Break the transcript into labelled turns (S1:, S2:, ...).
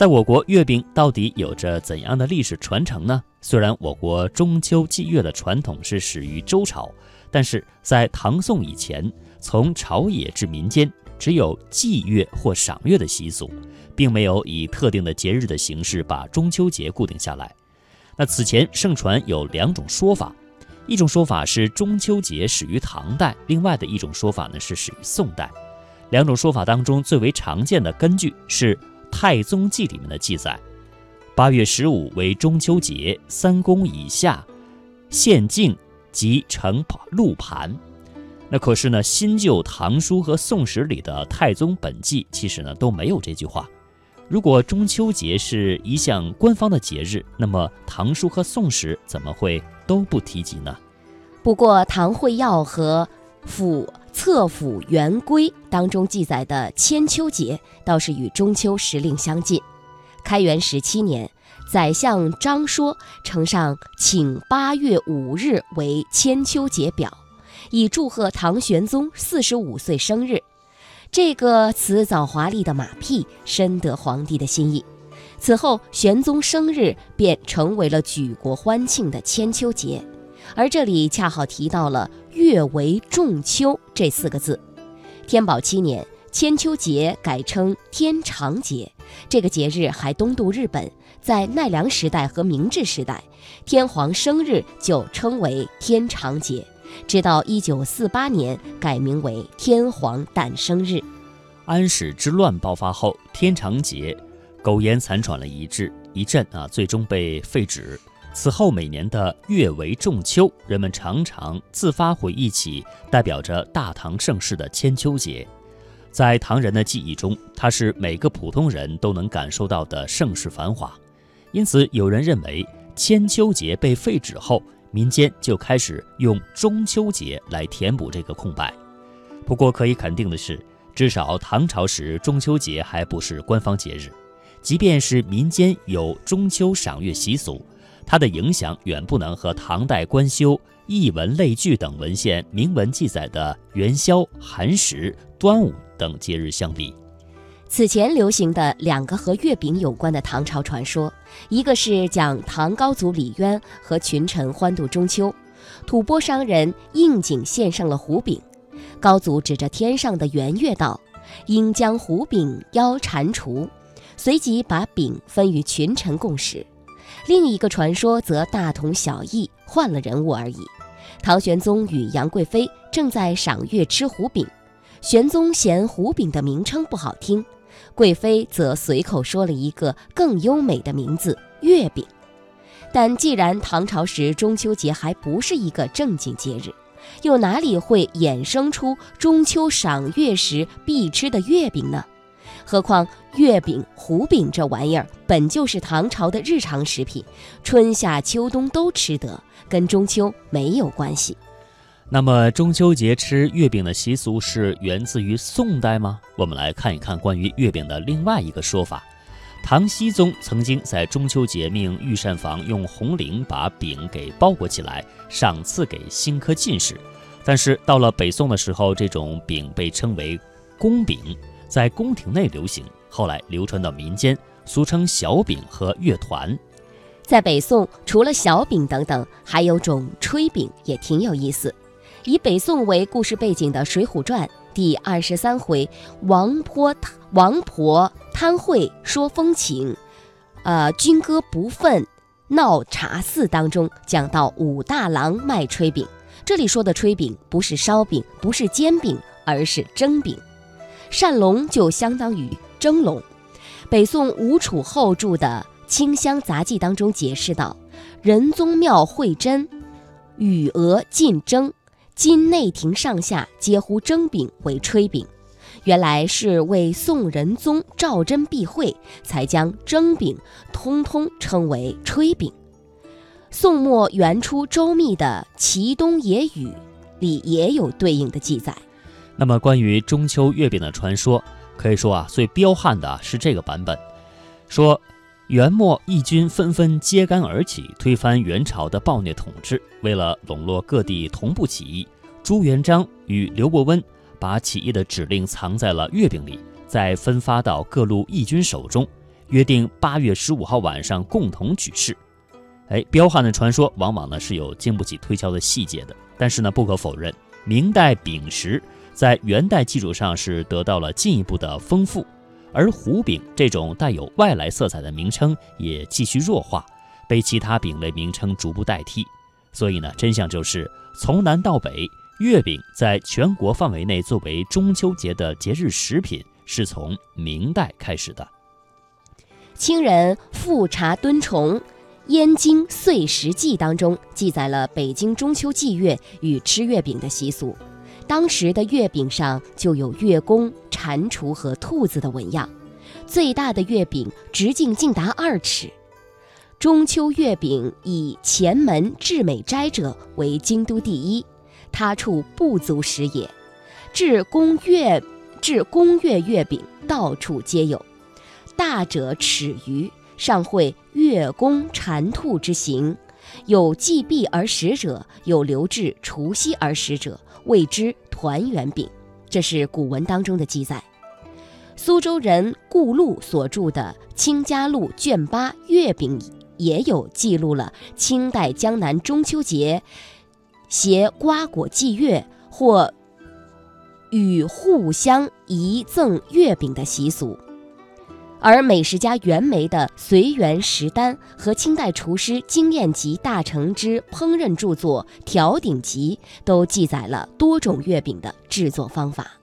S1: 在我国，月饼到底有着怎样的历史传承呢？虽然我国中秋祭月的传统是始于周朝，但是在唐宋以前，从朝野至民间，只有祭月或赏月的习俗，并没有以特定的节日的形式把中秋节固定下来。那此前盛传有两种说法，一种说法是中秋节始于唐代，另外的一种说法呢是始于宋代。两种说法当中最为常见的根据是。《太宗记》里面的记载，八月十五为中秋节，三公以下献镜即成鹿盘。那可是呢，新旧唐书和宋史里的《太宗本纪》其实呢都没有这句话。如果中秋节是一项官方的节日，那么唐书和宋史怎么会都不提及呢？
S2: 不过，《唐会要》和府策府元规当中记载的千秋节倒是与中秋时令相近。开元十七年，宰相张说呈上请八月五日为千秋节表，以祝贺唐玄宗四十五岁生日。这个辞藻华丽的马屁深得皇帝的心意。此后，玄宗生日便成为了举国欢庆的千秋节。而这里恰好提到了“月为仲秋”这四个字。天宝七年，千秋节改称天长节。这个节日还东渡日本，在奈良时代和明治时代，天皇生日就称为天长节，直到一九四八年改名为天皇诞生日。
S1: 安史之乱爆发后，天长节苟延残喘了一阵，一阵啊，最终被废止。此后每年的月为仲秋，人们常常自发回忆起代表着大唐盛世的千秋节。在唐人的记忆中，它是每个普通人都能感受到的盛世繁华。因此，有人认为千秋节被废止后，民间就开始用中秋节来填补这个空白。不过，可以肯定的是，至少唐朝时中秋节还不是官方节日，即便是民间有中秋赏月习俗。它的影响远不能和唐代官修艺文类聚等文献明文记载的元宵、寒食、端午等节日相比。
S2: 此前流行的两个和月饼有关的唐朝传说，一个是讲唐高祖李渊和群臣欢度中秋，吐蕃商人应景献上了胡饼，高祖指着天上的圆月道：“应将胡饼邀蟾蜍。”随即把饼分与群臣共食。另一个传说则大同小异，换了人物而已。唐玄宗与杨贵妃正在赏月吃胡饼，玄宗嫌胡饼的名称不好听，贵妃则随口说了一个更优美的名字——月饼。但既然唐朝时中秋节还不是一个正经节日，又哪里会衍生出中秋赏月时必吃的月饼呢？何况月饼、胡饼这玩意儿本就是唐朝的日常食品，春夏秋冬都吃得，跟中秋没有关系。
S1: 那么中秋节吃月饼的习俗是源自于宋代吗？我们来看一看关于月饼的另外一个说法。唐僖宗曾经在中秋节命御膳房用红绫把饼给包裹起来，赏赐给新科进士。但是到了北宋的时候，这种饼被称为宫饼。在宫廷内流行，后来流传到民间，俗称小饼和乐团。
S2: 在北宋，除了小饼等等，还有种炊饼，也挺有意思。以北宋为故事背景的《水浒传》第二十三回“王婆王婆贪贿说风情，呃，军歌不忿闹茶肆”当中讲到武大郎卖炊饼。这里说的炊饼不是烧饼，不是煎饼，而是蒸饼。扇笼就相当于蒸笼。北宋吴楚后著的《清香杂记》当中解释道：“仁宗庙会真，与俄尽蒸，今内廷上下皆呼蒸饼为炊饼。原来是为宋仁宗赵祯避讳，才将蒸饼通通称为炊饼。”宋末元初周密的《齐东野语》里也有对应的记载。
S1: 那么，关于中秋月饼的传说，可以说啊，最彪悍的是这个版本。说元末义军纷纷揭竿而起，推翻元朝的暴虐统治。为了笼络各地同步起义，朱元璋与刘伯温把起义的指令藏在了月饼里，再分发到各路义军手中。约定八月十五号晚上共同举事。哎，彪悍的传说往往呢是有经不起推敲的细节的，但是呢不可否认，明代饼食在元代基础上是得到了进一步的丰富，而胡饼这种带有外来色彩的名称也继续弱化，被其他饼类名称逐步代替。所以呢，真相就是从南到北，月饼在全国范围内作为中秋节的节日食品，是从明代开始的。
S2: 清人富察敦崇《燕京岁时记》当中记载了北京中秋祭月与吃月饼的习俗。当时的月饼上就有月宫、蟾蜍和兔子的纹样，最大的月饼直径竟达二尺。中秋月饼以前门至美斋者为京都第一，他处不足食也。至宫月至宫月月饼到处皆有，大者尺余，上绘月宫蟾兔之形，有祭毕而食者，有留至除夕而食者，谓之团圆饼。这是古文当中的记载。苏州人顾禄所著的《清嘉录》卷八月饼。也有记录了清代江南中秋节携瓜果祭月或与互相遗赠月饼的习俗，而美食家袁枚的《随园食单》和清代厨师经验集大成之烹饪著作《调鼎集》都记载了多种月饼的制作方法。